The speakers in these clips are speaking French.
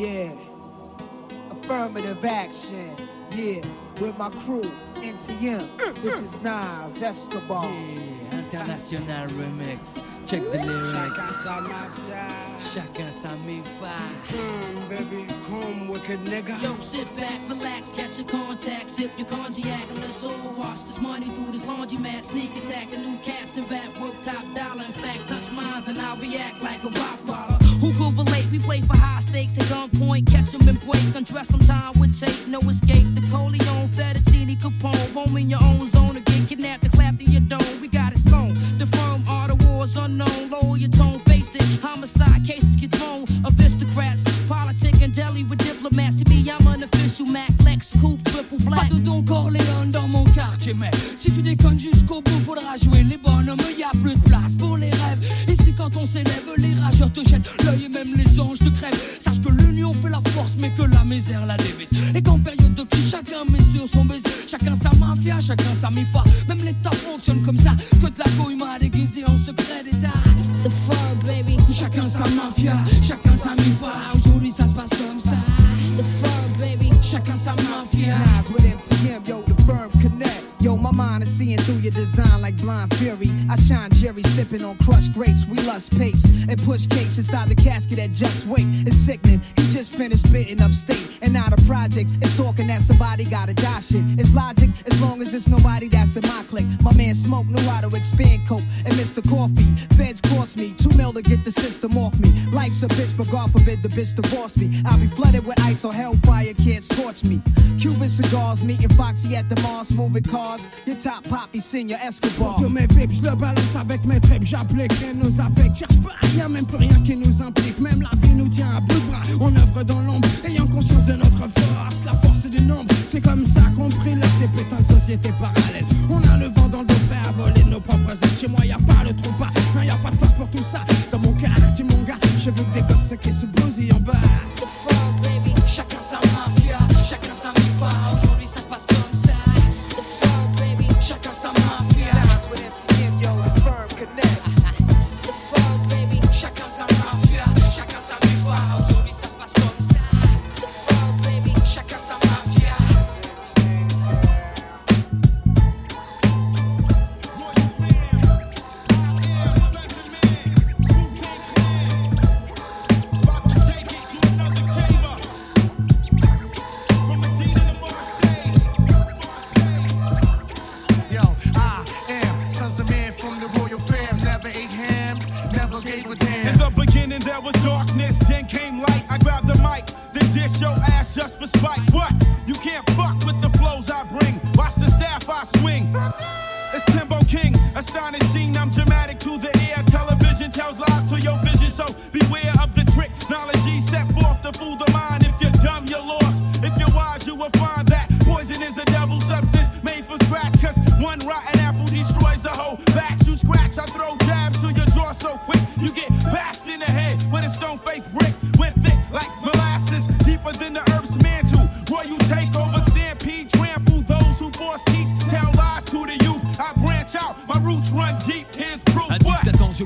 Yeah. Affirmative action. Yeah. With my crew, NTM. This is Nas Escobar. Yeah, international remix. Check the lyrics. Chacun sa mafia. Chacun sa mi-fa. Come, baby, come, wicked nigga. Yo, sit back, relax, catch your contact, sip your cognac, and let's all wash this money through this laundromat. Sneak attack, a new cast and rap worth top dollar. In fact, touch mines and I'll react like a rock baller. Who could relate? We play for high stakes at gunpoint, catch 'em and break, undress them time with tape, no escape. The Coleon, Fettuccine, Capone, home in your own zone again, kidnapped and clapped in your dome. We got it sewn. The firm are the wars unknown. Lower your tone, face it. Homicide cases get thrown. Aristocrats, politic and deli with diplomats. diplomacy. Me, I'm an official Mac, Lex, Coupe, triple black. Pas de Don Corleone dans mon quartier, mais si tu déconnes jusqu'au bout, faudra jouer les bonhommes. Y a plus de place pour les rêves. Ici, quand on s'élève, te jettent l'œil et même les anges te crèvent. Sache que l'union fait la force, mais que la misère la dévise. Et qu'en période de crise, chacun met sur son baiser. Chacun sa mafia, chacun sa mifa. Même l'État fonctionne comme ça. Que de la couille m'a déguisé en secret d'État. The fur, baby. Chacun sa mafia, chacun sa mifa. Aujourd'hui, ça se passe comme ça. The fur, baby. Chacun sa mafia. Nas with MTM, yo, the firm seeing through your design like blind fury. I shine Jerry sipping on crushed grapes. We lust papes and push cakes inside the casket at just wait. It's sickening. He just finished bidding upstate. And now the project is talking that somebody gotta die shit. It's logic as long as it's nobody that's in my clique. My man Smoke knew how to expand coke and Mr. Coffee. Feds cost me two mil to get the system off me. Life's a bitch, but God forbid the bitch divorce me. I'll be flooded with ice or hellfire can't scorch me. Cuban cigars, meeting Foxy at the Mars, moving cars. Your top poppy, senior Escobar. Pour tous mes vibes, je le balance avec mes tripes, j'applique rien nos affects. Cherche pas rien, même plus rien qui nous implique. Même la vie nous tient à bout de bras. On œuvre dans l'ombre, ayant conscience de notre force. La force du nombre, c'est comme ça qu'on brille ces putains de sociétés parallèles. On a le vent dans le dos, prêt à voler nos propres ailes. Chez moi, y a pas le trou pas, non, y a pas de place pour tout ça. Dans mon quartier, mon gars, je veux que des gosses qui se bousillent en bas. The fur, baby. Chacun sa mafia, chacun sa mifa. Aujourd'hui, ça se passe comme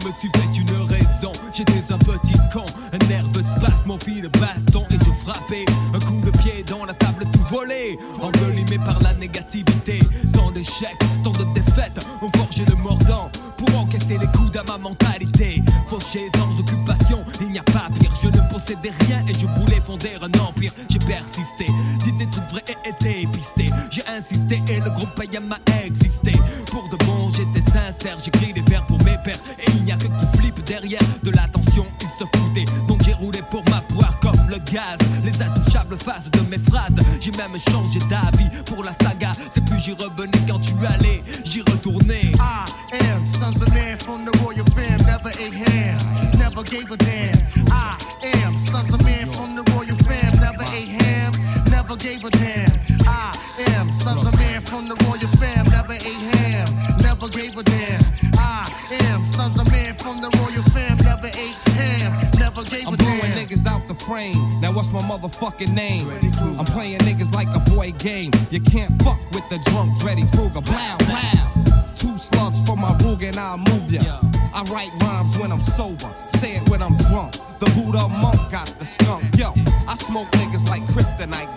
je me suis fait une raison. J'étais un when I'm sober, say it when I'm drunk. The Buddha monk got the skunk. Yo, I smoke niggas like kryptonite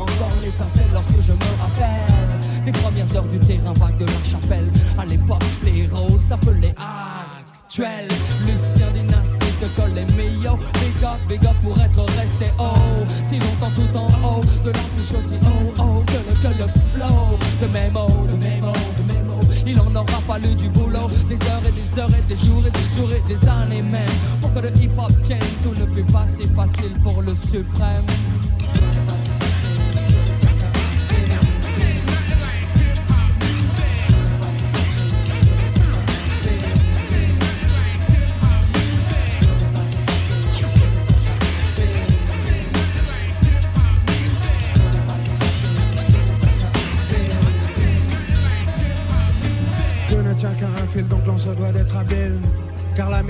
encore l'étincelle lorsque je me rappelle des premières heures du terrain vague de la chapelle. À l'époque, les héros s'appelaient actuels. Lucien dynastique de col et Mio, big up, big up pour être resté haut. Si longtemps tout en haut, de l'affiche aussi oh oh que le, que le flow. De mémo, de mémo, de mémo. Il en aura fallu du boulot, des heures et des heures et des jours et des jours et des années même. Pour que le hip hop tienne, tout ne fait pas si facile pour le suprême.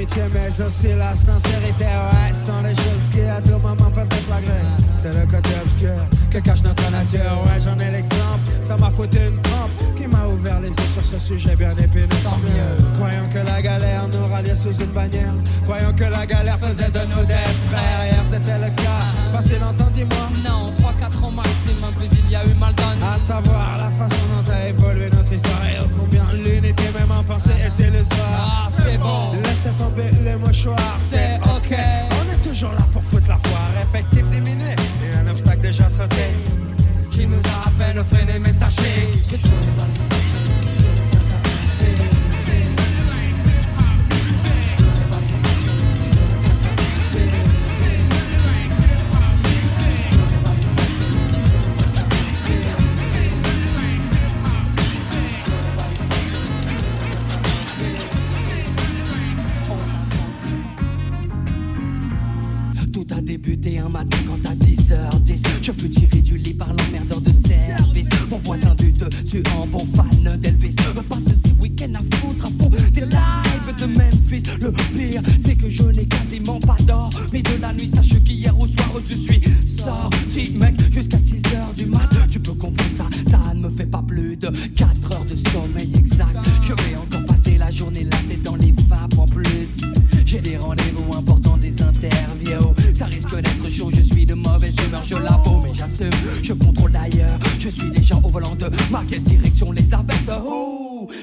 L'amitié, mais aussi la sincérité, ouais, sont les choses qui à tout moment peuvent déflagrer. C'est le côté obscur que cache notre nature, ouais, j'en ai l'exemple. Ça m'a foutu une trempe qui m'a ouvert les yeux sur ce sujet bien épineux. Tant mieux. Croyons que la galère nous ralliait sous une bannière. Croyons que la galère faisait de nous des frères. Hier c'était le cas, passé longtemps, dis-moi. Non, 3-4 ans maximum, puis il y a eu mal donné. À savoir sick.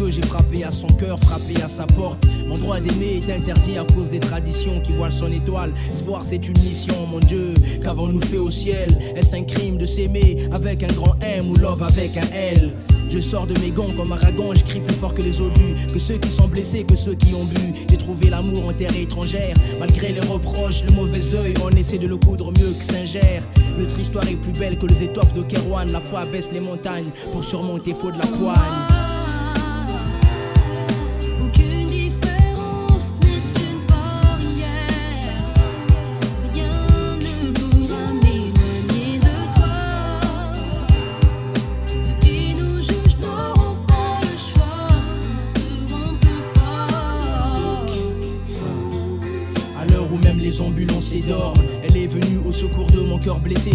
que j'ai frappé à son cœur, frappé à sa porte. Mon droit d'aimer est interdit à cause des traditions qui voilent son étoile. Se voir, c'est une mission, mon Dieu. Qu'avons-nous fait au ciel? Est-ce un crime de s'aimer avec un grand M ou love avec un L? Je sors de mes gants comme un ragon, je crie plus fort que les obus, que ceux qui sont blessés, que ceux qui ont bu. J'ai trouvé l'amour en terre étrangère, malgré les reproches, le mauvais oeil, on essaie de le coudre mieux que Saint-Gère. Notre histoire est plus belle que les étoffes de Kerouan, la foi baisse les montagnes pour surmonter faux de la poigne.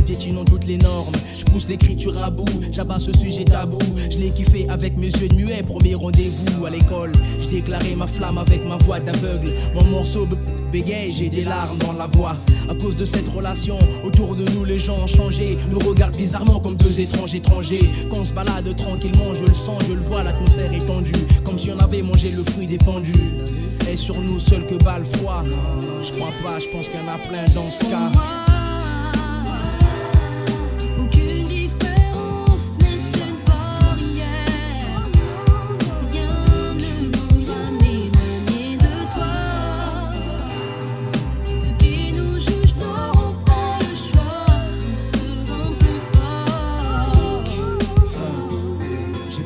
Piétinant toutes les normes. Je pousse l'écriture à bout, j'abats ce sujet tabou. Je l'ai kiffé avec mes yeux de muet, premier rendez-vous à l'école. J'ai déclaré ma flamme avec ma voix d'aveugle. Mon morceau bégaye, j'ai des larmes dans la voix. À cause de cette relation, autour de nous les gens ont changé. Nous regardent bizarrement comme deux étranges étrangers. Quand on se balade tranquillement, je le sens, je le vois, l'atmosphère est tendue. Comme si on avait mangé le fruit défendu. Et sur nous seul que bat le froid. Je crois pas, je pense qu'il y en a plein dans ce cas.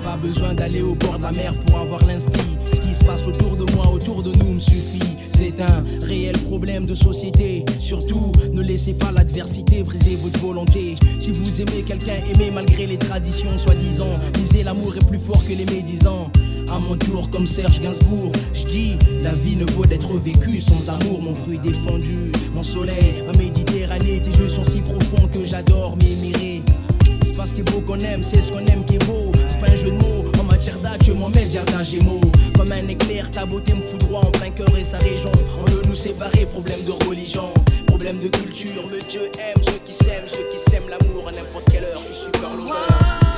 Pas besoin d'aller au bord de la mer pour avoir l'inspi. Ce qui se passe autour de moi, autour de nous me suffit. C'est un réel problème de société. Surtout, ne laissez pas l'adversité briser votre volonté. Si vous aimez quelqu'un, aimez malgré les traditions soi-disant. Disez l'amour est plus fort que les médisants. À mon tour, comme Serge Gainsbourg, je dis la vie ne vaut d'être vécue sans amour, mon fruit défendu. Mon soleil, ma Méditerranée, tes yeux sont si profonds que j'adore m'émirer. C'est pas ce qui est beau qu'on aime, c'est ce qu'on aime qui est beau. Un jeu de mots, en matière d'âge, je m'en mets le gémeaux. Comme un éclair, ta beauté me foudroie en plein cœur et sa région. On veut nous séparer, problème de religion, problème de culture. Le Dieu aime ceux qui s'aiment, ceux qui s'aiment l'amour à n'importe quelle heure. Je suis super lover.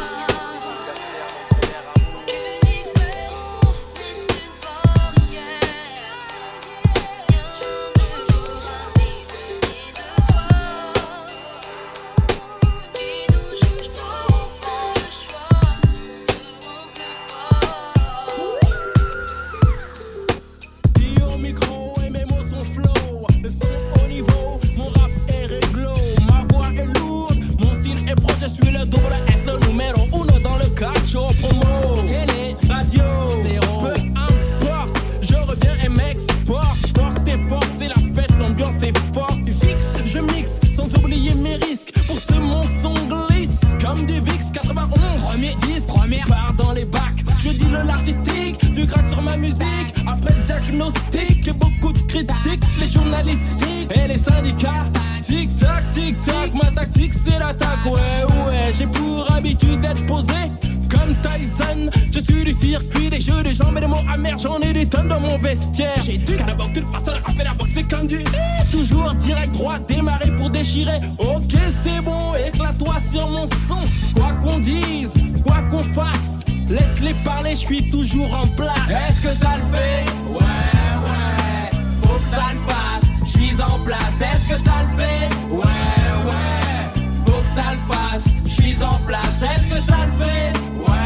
Je suis du circuit, des jeux de jambes et des mots amers. J'en ai des tonnes dans mon vestiaire. J'ai du carabok, toute façon, la rapper la boxe, c'est comme du. Toujours direct droit, démarrer pour déchirer. Ok, c'est bon, éclate-toi sur mon son. Quoi qu'on dise, quoi qu'on fasse, laisse-les parler, je suis toujours en place. Est-ce que ça le fait? Ouais, ouais, faut que ça le fasse. Je suis en place, est-ce que ça le fait? Ouais, ouais, faut que ça le fasse. Je suis en place, est-ce que ça le fait? Ouais,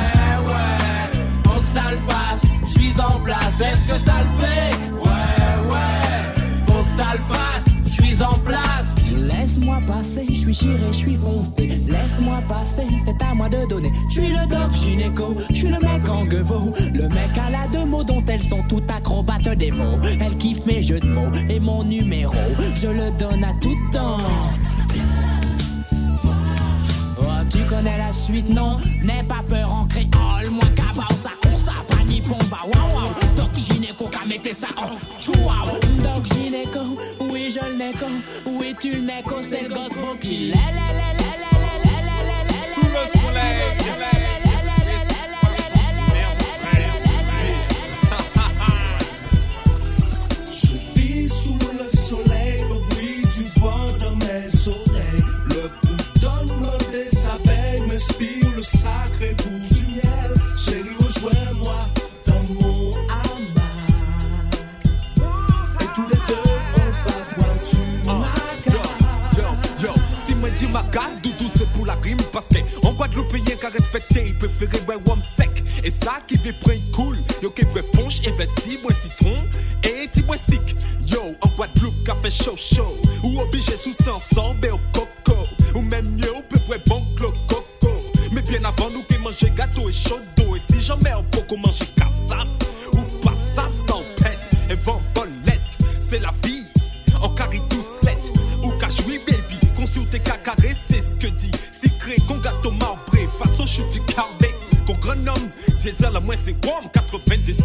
ça le fasse. Je suis en place, est-ce que ça le fait? Ouais, ouais, faut que ça le fasse. Je suis en place. Laisse-moi passer, je suis chiré, je suis foncé. Laisse-moi passer, c'est à moi de donner. Je suis le doc gynéco, je suis le mec en gueveau. Le mec à la deux mots dont elles sont toutes acrobates des mots. Elle kiffe mes jeux de mots et mon numéro. Je le donne à tout temps. Oh, tu connais la suite, non? N'aie pas peur en créole. Moi, cabao, ça pomba. Waouh, waouh. Doc gynéco, qu'a mettez ça en chouaou. Doc gynéco, oui, je le néco. Oui, tu le néco, c'est le gospel qui? La, la, la, la, les deux, on va boire du maca. Yo, yo, si me dit ma carte Guadeloupéen qu'à respecter, il préférait ouais wam sec. Et ça qui fait prendre cool. Yo qui boit ponche, investi, bois citron. Et ti bois sick. Yo, en Guadeloupe, café chaud chaud. Ou obligé sous ensemble au coco. Ou même mieux, ou peut boire bon coco. Mais bien avant nous qui manger gâteau et chaud d'eau. Et si jamais on peut manger cassave. Ou pas sans pète. Et vent bolette. C'est la vie. En carré Cacaré, c'est ce que dit. Secret qu'on gâteau marbré. Face au chute du carbé. Qu'on grenome. Diesel à moins c'est warm. 97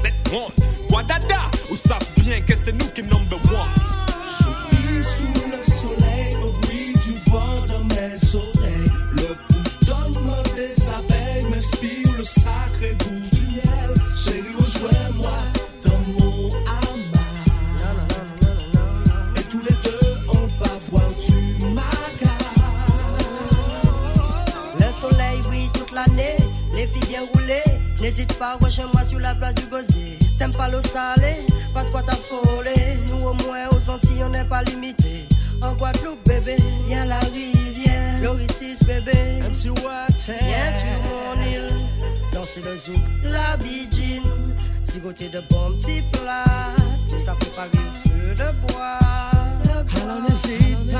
De bons petits plats. Tout ça préparer le feu de bois. Alors n'hésite pas.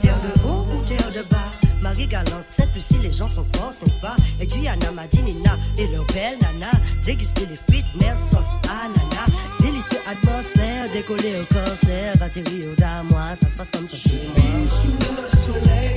Terre de haut ou terre de bas Marie galante, cette Lucie, les gens sont forts sympas. Et Guyana, Madinina et leur belle nana. Déguster les frites, mer, sauce ananas. Délicieux atmosphère, décoller au concert. Atterrir au damois, ça se passe comme ça chez moi. Vis sous le soleil,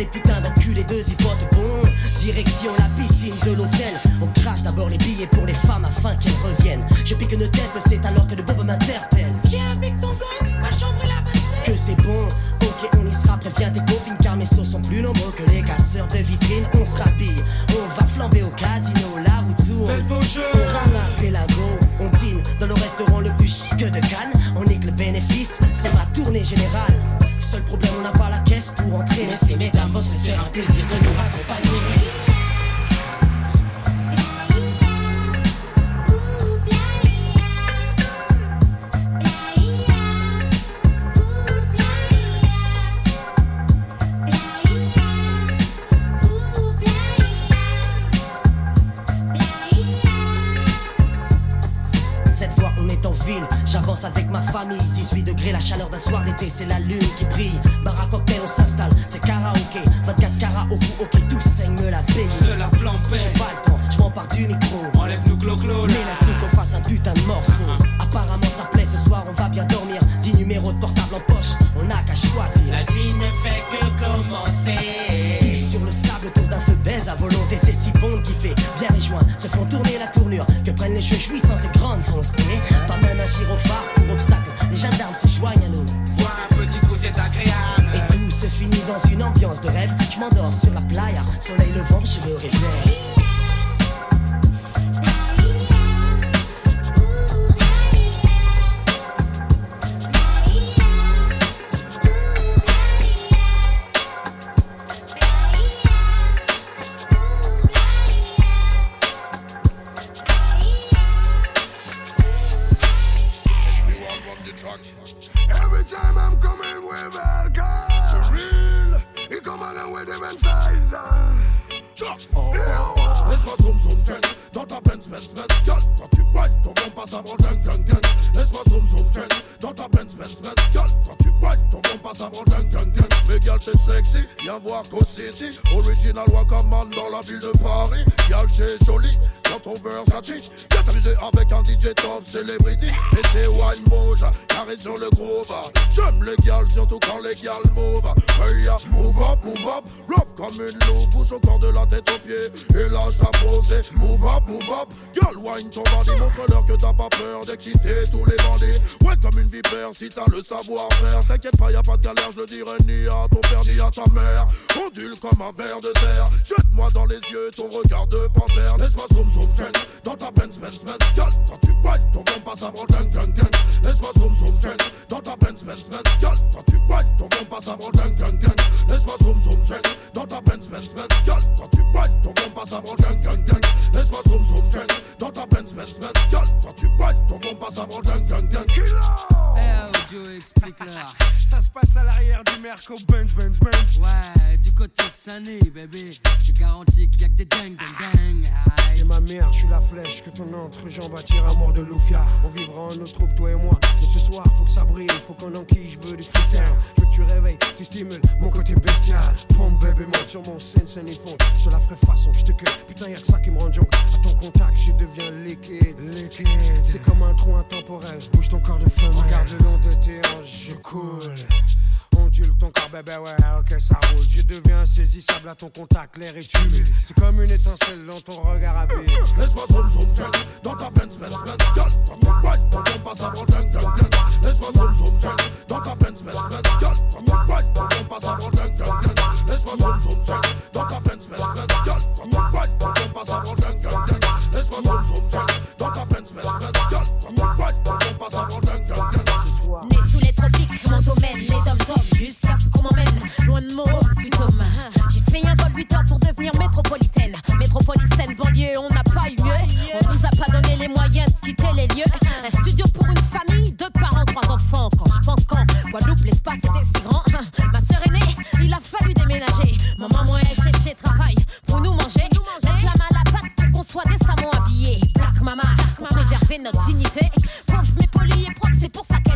des putains d'enculés de zipotes. Bon, qui brille. Bar à cocktail, on s'installe, c'est karaoké. 24 carats au cou, ok, tout saigne me la baigné Se la flambée. J'ai pas le temps, je m'empare du micro. Enlève-nous clo-clo là. L'élastique, on fasse un putain de morceau. Apparemment ça plaît, ce soir on va bien dormir. 10 numéros de portable en poche, on n'a qu'à choisir. La nuit ne fait que commencer. Tous sur le sable autour d'un feu baise à volonté. C'est si bon qui fait bien les joints Se font tourner la tournure Que prennent les jeux jouissants ces grandes foncées Pas même un gyrophare pour obstacle Les gendarmes se joignent à nous Et tout se finit dans une ambiance de rêve. Je m'endors sur la playa Soleil levant, je me réveille Benz Benz quand tu whine, ton bon passe avant gang gang gang Laisse-moi zoom zoom feng dans ta Benz Benz Benz Gal, quand tu whine, ton bon passe avant gang gang gang Mais gal t'es sexy, viens voir Co City. Original Wakaman dans la ville de Paris. Gal t'es jolie, dans ton Versace Viens t'amuser avec un DJ top celebrity. Et c'est wine moja, carré sur le groove. J'aime les gals, surtout quand les gals move. Hey ya, move up, move up, rough comme une loupe Bouge au corps de la tête aux pieds. Et lâche ta posée Move up, move up. Girl, wine ton bandit Montre-leur que t'as pas peur d'exciter tous les bandits. Ouais comme une vipère si t'as le savoir-faire. T'inquiète pas, y a pas de galère, je le dirai ni à ton père ni à ta mère. Ondule comme un ver de terre. Jette-moi dans les yeux ton regard de panthère. Laisse-moi zoom zoom feng Dans ta Benz Benz Benz Girl, quand tu whine ton bon passe avant gang gang gang Laisse-moi zoom zoom feng Dans ta Benz Benz Benz Girl, quand tu whine ton bon passe avant gang gang gang Laisse-moi zoom zoom feng Dans ta Benz Benz Benz Girl, quand tu whine ton bon passe avant gang gang gang Laisse-moi zoom zoom feng Dans ta Benz Benz Benz Girl, quand tu whine ton bon passe avant gang gang gang Eh, Joe, explique-leur. Ça se passe à l'arrière du Merco Benz Benz Benz. Ouais, du côté de Sunny, bébé. Je garantis qu'il y a que des dingues, dingues, dingues. Et ma mère, je suis la flèche que ton entrejambe attire à mort de Loufia. On vivra en notre troupe, toi et moi. Mais ce soir, faut que ça brille, faut qu'on enquille, je veux du freestyle. Je veux que tu réveilles, tu stimules mon côté bestial. Pompe bébé, monte sur mon scène, scène et fond. Je te la ferai façon, je te cueille. Putain, y'a que ça qui me rend junk. À ton contact, je deviens liquide. Liquide. C'est comme un trou intemporel. Bouge ton corps de feu, regarde le long de tes hanches, je coule. Ton corps, bébé, ouais, ok, ça roule. Je deviens insaisissable à ton contact, l'air est humide. C'est comme une étincelle dans ton regard à vide. Laisse-moi zoom Dans ta Benz Benz Benz Girl, quand tu whine ton bon passe avant Laisse-moi zoom Dans ta Benz Benz Benz Girl, quand tu whine ton bon passe avant Laisse-moi zoom Dans ta Benz Benz Benz Girl, quand tu whine ton bon passe avant Laisse-moi zoom Dans ta Benz Benz Benz Girl, quand tu whine ton bon passe avant Né sous les tropiques, mon domaine, jusqu'à ce qu'on m'emmène loin de mon sud-homme. J'ai fait un vol 8 heures pour devenir métropolitaine. Métropolitaine, banlieue, on n'a pas eu mieux. On nous a pas donné les moyens de quitter les lieux. Un studio pour une famille, deux parents, trois enfants. Quand je pense qu'en Guadeloupe, l'espace était si grand. Ma sœur aînée, il a fallu déménager. Maman, moi, elle cherchait travail pour nous manger. Mettre la main la pâte pour qu'on soit décemment habillés. Black mama, pour préserver notre dignité. Pauvre mais poli et propre, c'est pour ça qu'elle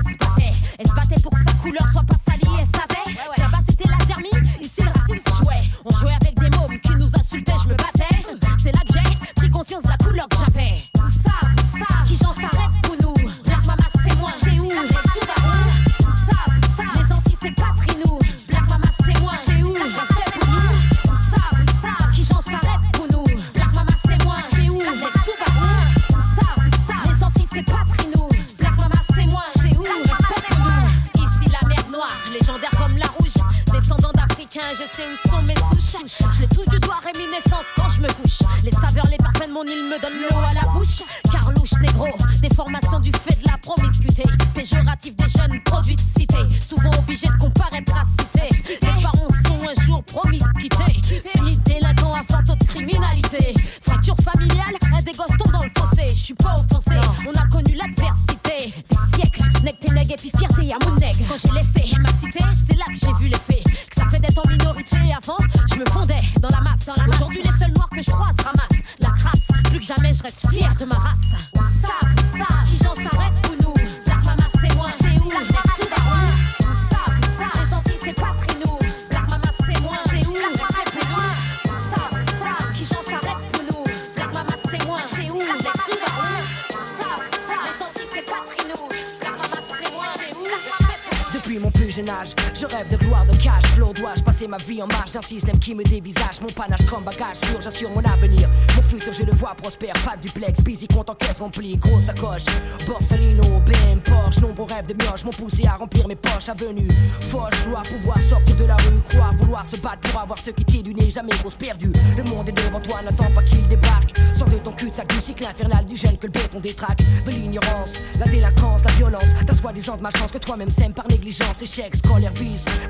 je rêve de gloire, de cash flow. Dois-je passer ma vie en marge d'un système qui me dévisage Mon panache comme bagage sûr, j'assure mon avenir. Mon futur, je le vois prospère. Pas duplex, busy, compte en caisse remplie, grosse sacoche. Borsalino, BM, Porsche, nombreux rêves de mioche m'ont poussé à remplir mes poches. Avenue, foche, gloire, pouvoir sortir de la rue, croire, vouloir se battre pour avoir ce qui t'est du nez, jamais grosse perdue. Le monde est devant toi, n'attends pas qu'il débarque. Sors de ton cul-de-sac du cycle infernal du jeune que le béton détraque. De l'ignorance, la délinquance, la violence. Ta soi-disant de ma chance que toi-même sème par négligence sexe, colère,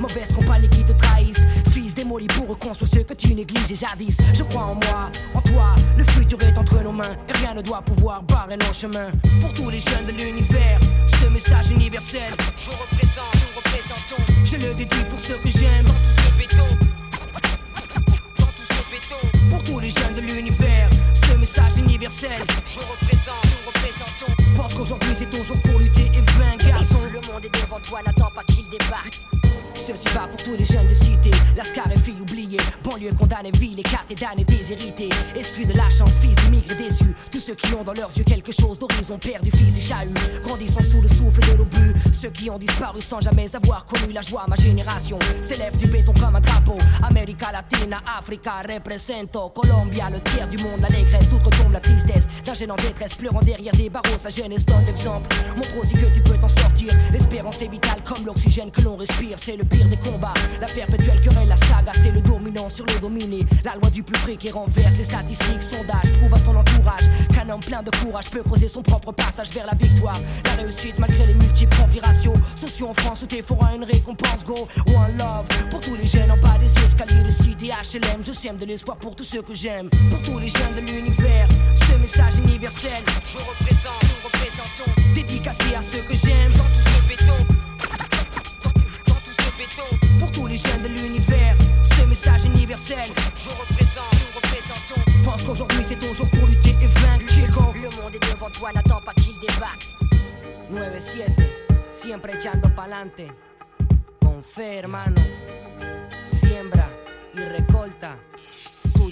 mauvaise compagnie qui te trahissent. Fils démoli pour reconstruire ce que tu négliges et jadis. Je crois en moi, en toi, le futur est entre nos mains et rien ne doit pouvoir barrer nos chemins. Pour tous les jeunes de l'univers, ce message universel, je représente, nous représentons. Je le déduis pour ceux que j'aime. Dans tout ce béton, dans tout ce béton. Pour tous les jeunes de l'univers message universel. Je représente, nous représentons. Pense qu'aujourd'hui c'est ton jour pour lutter et vaincre, garçon. Le monde est devant toi, n'attends pas qu'il débarque fille oubliée, banlieue condamnée, ville écartée, damnée, déshérités, exclus de la chance, fils d'immigrés déçus. Tous ceux qui ont dans leurs yeux quelque chose d'horizon, perdu, fils et chahut, grandissant sous le souffle de l'obus. Ceux qui ont disparu sans jamais avoir connu la joie, ma génération s'élève du béton comme un drapeau. América Latina, Africa, represento. Colombia, le tiers du monde, l'allégresse, tout retombe la tristesse. D'un jeune en détresse, pleurant derrière des barreaux, sa jeunesse donne l'exemple. Montre aussi que tu peux t'en sortir. L'espérance est vitale comme l'oxygène que l'on respire. C'est le des combats. La perpétuelle querelle, la saga, c'est le dominant sur le dominé. La loi du plus près qui renverse les statistiques, sondages. Prouve à ton entourage qu'un homme plein de courage peut creuser son propre passage vers la victoire. La réussite malgré les multiples configurations. Sociaux en France où t'es à une récompense, go. One love pour tous les jeunes en bas des escaliers de cité HLM. Je sème de l'espoir pour tous ceux que j'aime. Pour tous les jeunes de l'univers, ce message universel. Je représente, nous représentons. Dédicacé à ceux que j'aime. Dans tout ce Pour tous les jeunes de l'univers, ce message universel. Je représente, nous représentons. Pense qu'aujourd'hui c'est ton jour pour lutter et vaincre. Chico. Le monde est devant toi, n'attends pas qu'il débarque. 9-7, siempre echando pa'lante. Con fe, hermano. Siembra y recolta.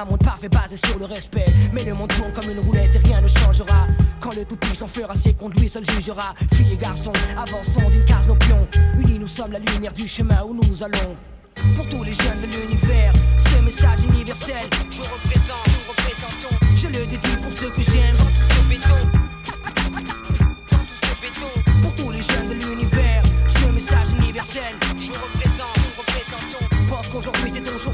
un monde parfait basé sur le respect. Mais le monde tourne comme une roulette et rien ne changera. Quand le tout-puissant fera ses comptes, lui seul jugera. Filles et garçons, avançons d'une case nos pions. Unis, nous sommes la lumière du chemin où nous allons. Pour tous les jeunes de l'univers, ce message universel. Je représente, nous représentons. Je le dédie pour ceux que j'aime. Dans tout ce béton. Dans tout ce béton. Pour tous les jeunes de l'univers, ce message universel. Je représente, nous représentons. Pense qu'aujourd'hui c'est ton jour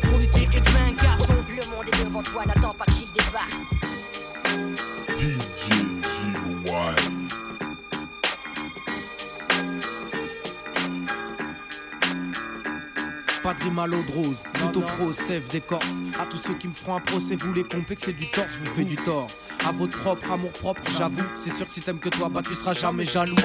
Pas de rime à l'eau de rose, plutôt pro, sève d'écorce. À tous ceux qui me feront un procès, vous les complexez du tort, je vous fais du tort. À votre propre amour propre, j'avoue. C'est sûr que si t'aimes que toi, bah tu seras jamais jaloux.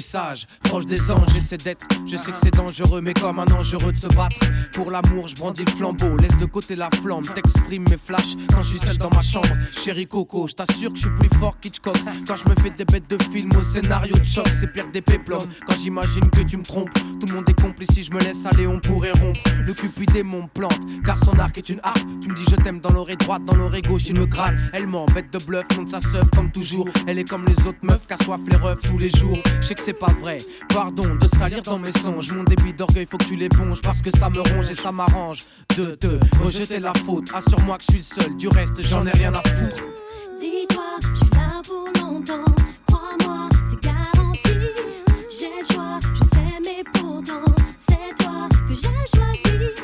Suis sage, proche des anges, j'essaie d'être. Je sais que c'est dangereux, mais comme un dangereux de se battre. Pour l'amour, je brandis le flambeau, laisse de côté la flamme. T'exprimes mes flashs quand je suis seul dans ma chambre. Chérie Coco, je t'assure que je suis plus fort qu'Hitchcock. Quand je me fais des bêtes de film au scénario de choc, c'est pire des péplums. Quand j'imagine que tu me trompes, tout le monde est complice. Si je me laisse aller, on pourrait rompre. Le cupidé mon plante, car son arc est une harpe. Tu me dis je t'aime dans l'oreille droite, dans l'oreille gauche, il me gratte. Elle m'embête de bluff, monte sa seuf comme toujours. Elle est comme les autres meufs, qu'assoif les refs tous les jours. Je sais que c'est pas vrai, pardon de salir dans mes songes. Mon débit d'orgueil, faut que tu l'éponges parce que ça me ronge et ça m'arrange. De te rejeter la faute, assure-moi que je suis le seul. Du reste, j'en ai rien à foutre. Dis-toi, je suis là pour longtemps. Crois-moi, c'est garanti. J'ai le choix, je sais, mais pourtant, c'est toi que j'ai choisi.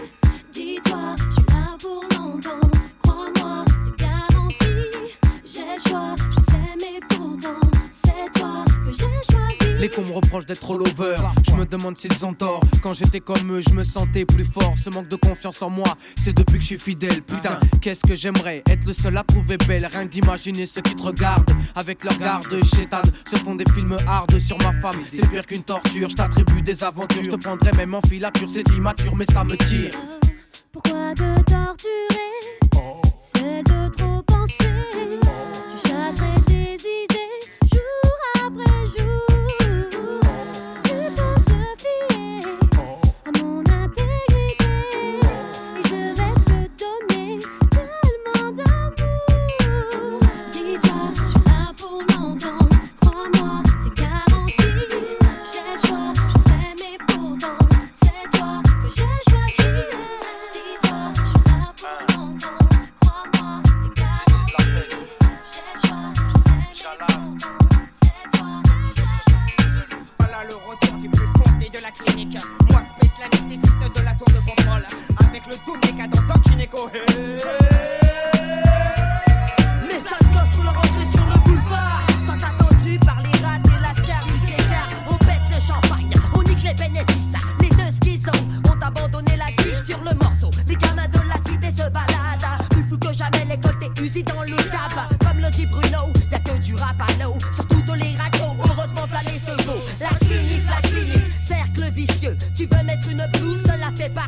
Les cons me reprochent d'être trop lover. Je me demande s'ils ont tort. Quand j'étais comme eux, je me sentais plus fort. Ce manque de confiance en moi, c'est depuis que je suis fidèle. Putain, qu'est-ce que j'aimerais être le seul à trouver belle? Rien que d'imaginer ceux qui te regardent avec leur garde chétane. Se font des films hard sur ma femme. C'est pire qu'une torture. Je t'attribue des aventures. Je te prendrais même en filature. C'est immature, mais ça me tire. Pourquoi te torturer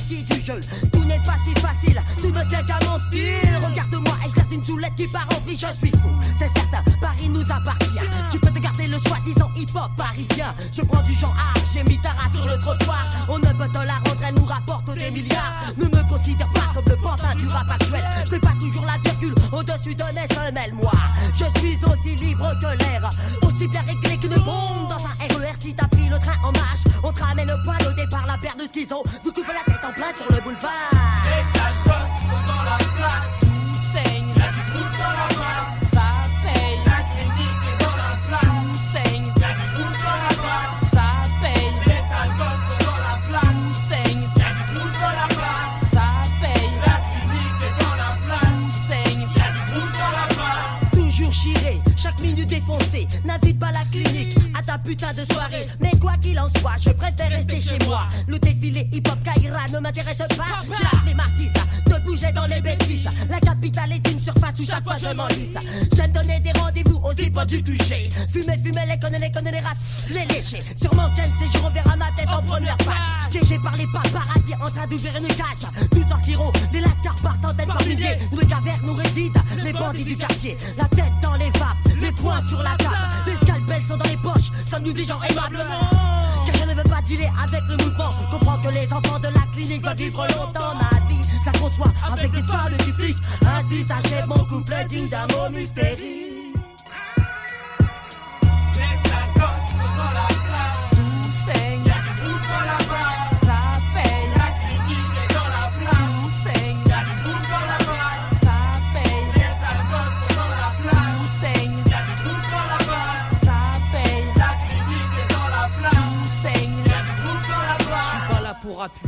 du jeu. Tout n'est pas si facile, tout ne tient qu'à mon style. Regarde-moi, je une soulette qui part en vrille, je suis fou. C'est certain, Paris nous appartient. Tu peux te garder le soi-disant hip-hop parisien. Je prends du genre art, j'ai mis ta sur le trottoir. On ne peut te la rendre, elle nous rapporte des milliards. Ne me considère pas comme le pantin du rap actuel. Je n'ai pas toujours la virgule au-dessus d'un SNL, moi. Je suis aussi libre que l'air, aussi bien réglé qu'une bombe dans un RER. Si t'as pris le train en marche, on te le poil au départ, la paire de schizo. Vous coupez ne m'intéresse pas. J'ai la flemme artiste de bouger dans les bêtises. La capitale est une surface où chaque fois je m'enlise. J'aime donner des rendez-vous aux hip du QG. Fumer, fumer, les connaît, les connaît, les rats, les lécher. Sûrement qu'un de ces jours, on verra ma tête en première page. Piégé par les paparazzi en train d'ouvrir une cage. Nous sortirons des lascars par centaines, par milliers. Nous, les cavernes, nous résident les bandits du quartier. La tête dans les vapes, les poings sur la table. Les scalpels sont dans les poches, sommes-nous des gens aimablement pas dealer avec le mouvement. Comprends que les enfants de la clinique veulent vivre longtemps ma vie. Ça conçoit avec des femmes du. Ainsi s'achève mon couple digne d'un mot mystérique. Pas là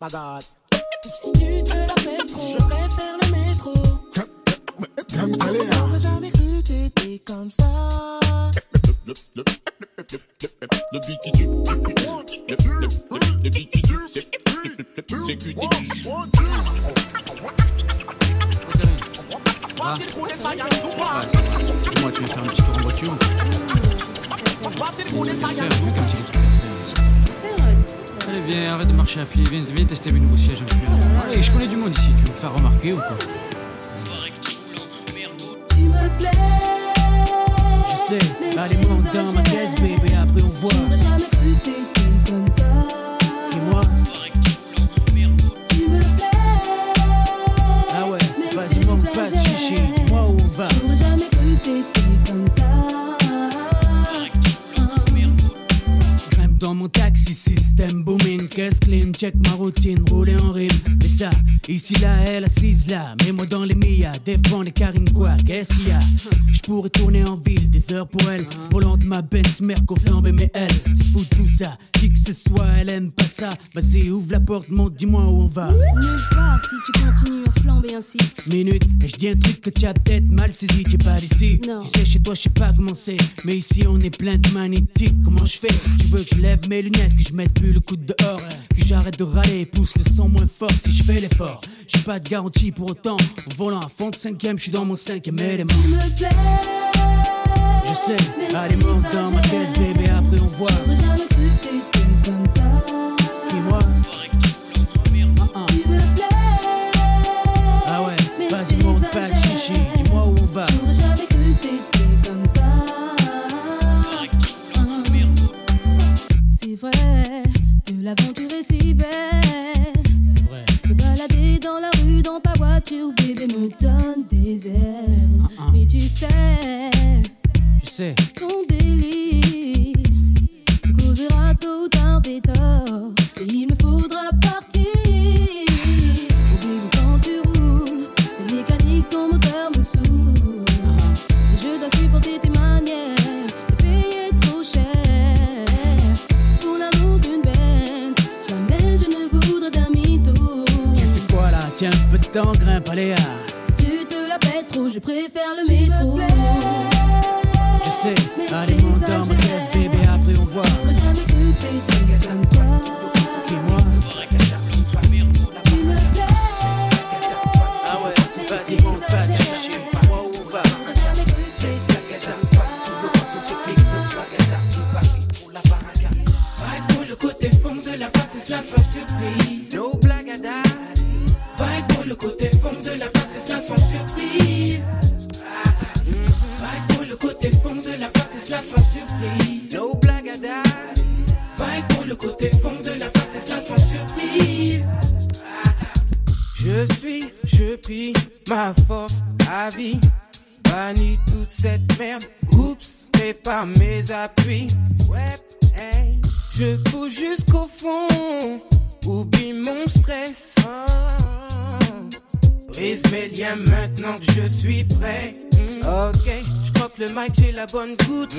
oh my god. Si tu te la pètes trop, je préfère le métro. J'aurais jamais cru t'étais comme ça. Le beat qui tue. Le, le, le, le beat qui tue. C'est c'est QTQ. Ah. Dis-moi, tu veux faire un petit tour en voiture Faire, vu qu'un petit truc Allez, viens, arrête de marcher à pied, viens, viens tester mes nouveaux sièges un peu. Allez, je connais du monde ici, tu veux me faire remarquer ou quoi Tu me plais. Je sais, allez, monte dans ma caisse, bébé, après on voit. J'aurais jamais cru t'étais comme ça. Check ma routine, rouler en rime. Et ça, ici là, elle assise là, mets-moi dans les Mia, devant les carines quoi, qu'est-ce qu'il y a? Je pourrais tourner en ville, des heures pour elle, volant de ma Benz, Merco flambé, mais elle se fout de tout ça, qui que ce soit, elle aime pas ça. Vas-y, ouvre la porte, monte, dis-moi où on va. Nulle part, si tu continues à flamber ainsi. Minute, et je dis un truc que tu as peut-être mal saisi, t'es pas d'ici. Tu sais, chez toi, je sais pas comment c'est. Mais ici, on est plein de magnétiques. Comment je fais? Tu veux que je lève mes lunettes, que je mette plus le coude dehors, que j'arrête de râler et pousse le son moins fort si je fais l'effort. J'ai pas de garantie pour autant. Au volant à fond de cinquième, je suis dans mon cinquième élément. Tu me plais. La face, et cela sans surprise. No date. Vibe pour le côté fond de la face, et cela sans surprise. Vibe pour le côté fond de la face, et cela sans surprise. No date. Vibe pour le côté fond de la face, et cela sans surprise. Je suis, je pille ma force à vie. Bannis toute cette merde. Oups, prépare mes appuis. Ouais, hey. Je pousse jusqu'au fond. Oublie mon stress. Oh. Brise mes liens maintenant que je suis prêt. Mm. Ok, je croque le mic, j'ai la bonne goutte.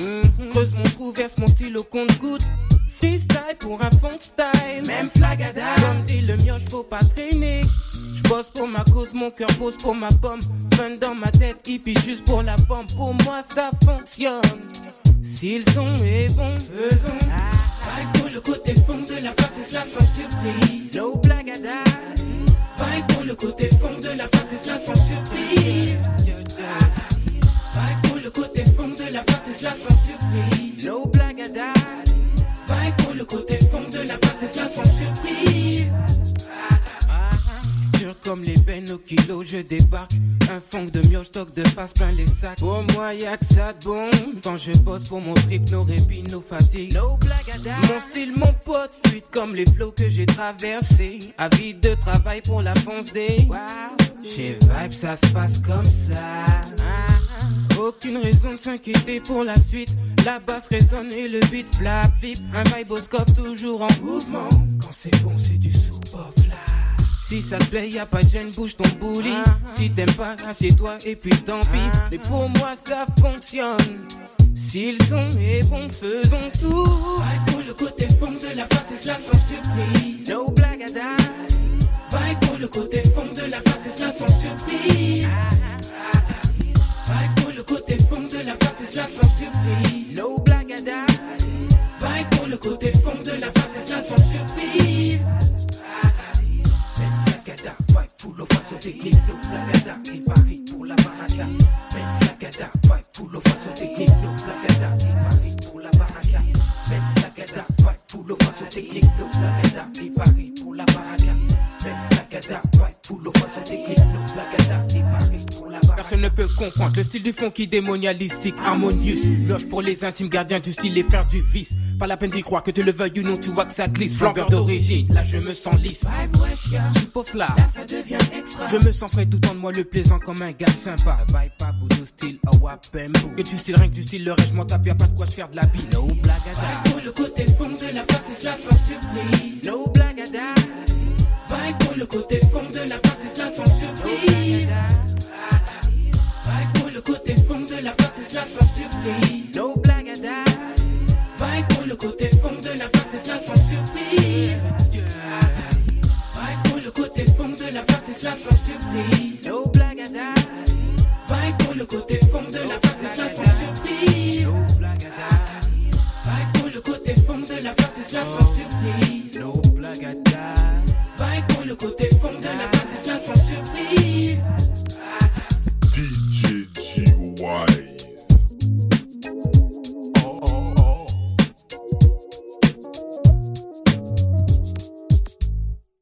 Creuse mon trou, verse mon stylo compte goutte. Freestyle pour un fond style, même flagada. Comme dit le mien, faut pas traîner. Bosse pour ma cause, mon cœur pose pour ma pomme. Fun dans ma tête, hippie juste pour la pomme. Pour moi, ça fonctionne. Si le son est bon, faisons. Vibe pour le côté fond de la face, et cela sans surprise. No date. Vibe pour le côté fond de la face, et cela sans surprise. Vibe pour le côté fond de la face, et cela sans surprise. No date. Vibe pour le côté fond de la face, et cela sans surprise. Comme les peines au kilo, je débarque. Un fond de mioche, stock de face plein les sacs. Pour moi, y'a que ça de bon. Quand je bosse pour mon fric, nos répits, nos fatigues. No. Mon style, mon pote, fuite comme les flots que j'ai traversés. Avide de travail pour la fonce des. Chez Vibe, ça se passe comme ça. Aucune raison de s'inquiéter pour la suite. La basse résonne et le beat flap flip. Un viboscope toujours en mouvement. Quand c'est bon, c'est du sous-pop là. Si ça te plaît, y a pas de gêne, bouge ton bouli. Si t'aimes pas, assieds-toi et puis tant pis. Mais pour moi, ça fonctionne. Si le son est bon, faisons tout. Vibe pour le côté fond de la face, et cela sans surprise. No date. Vibe pour le côté fond de la face, et cela sans surprise. Vibe pour le côté fond de la face, et cela sans surprise. No date. Vibe pour le côté fond de la face, et cela sans surprise. Technique, no flagada, et Paris pour la baraka. Ben flagada, vibe pour le façon technique, no flagada, Personne ne peut comprendre le style du fond qui démonialistique, harmonious. Loge pour les intimes gardiens du style, les frères du vice. Pas la peine d'y croire que tu le veuilles ou non, tu vois que ça glisse. Flambeur d'origine, là je me sens lisse. Super là, ça devient extra. Je me sens frais tout en de moi le plaisant comme un gars sympa. Vibe pas boudou style, wapembo. Que tu style rien que du style, le reste, je m'en tape, y'a pas de quoi se faire de la bille. No à date. pour le côté fond de la face, et cela sans surprise. No date. Vibe pour le côté fond de la face, et cela sans surprise. Pour le côté fond de la face, et cela sans surprise. No date. Vibe pour le côté fond de la face, et cela sans surprise. Vibe pour le côté fond de la face, c'est cela sans surprise. No daddy. Vaille pour le côté fond de la face, c'est cela sans surprise. Vaille pour le côté fond de la face, c'est cela sans surprise.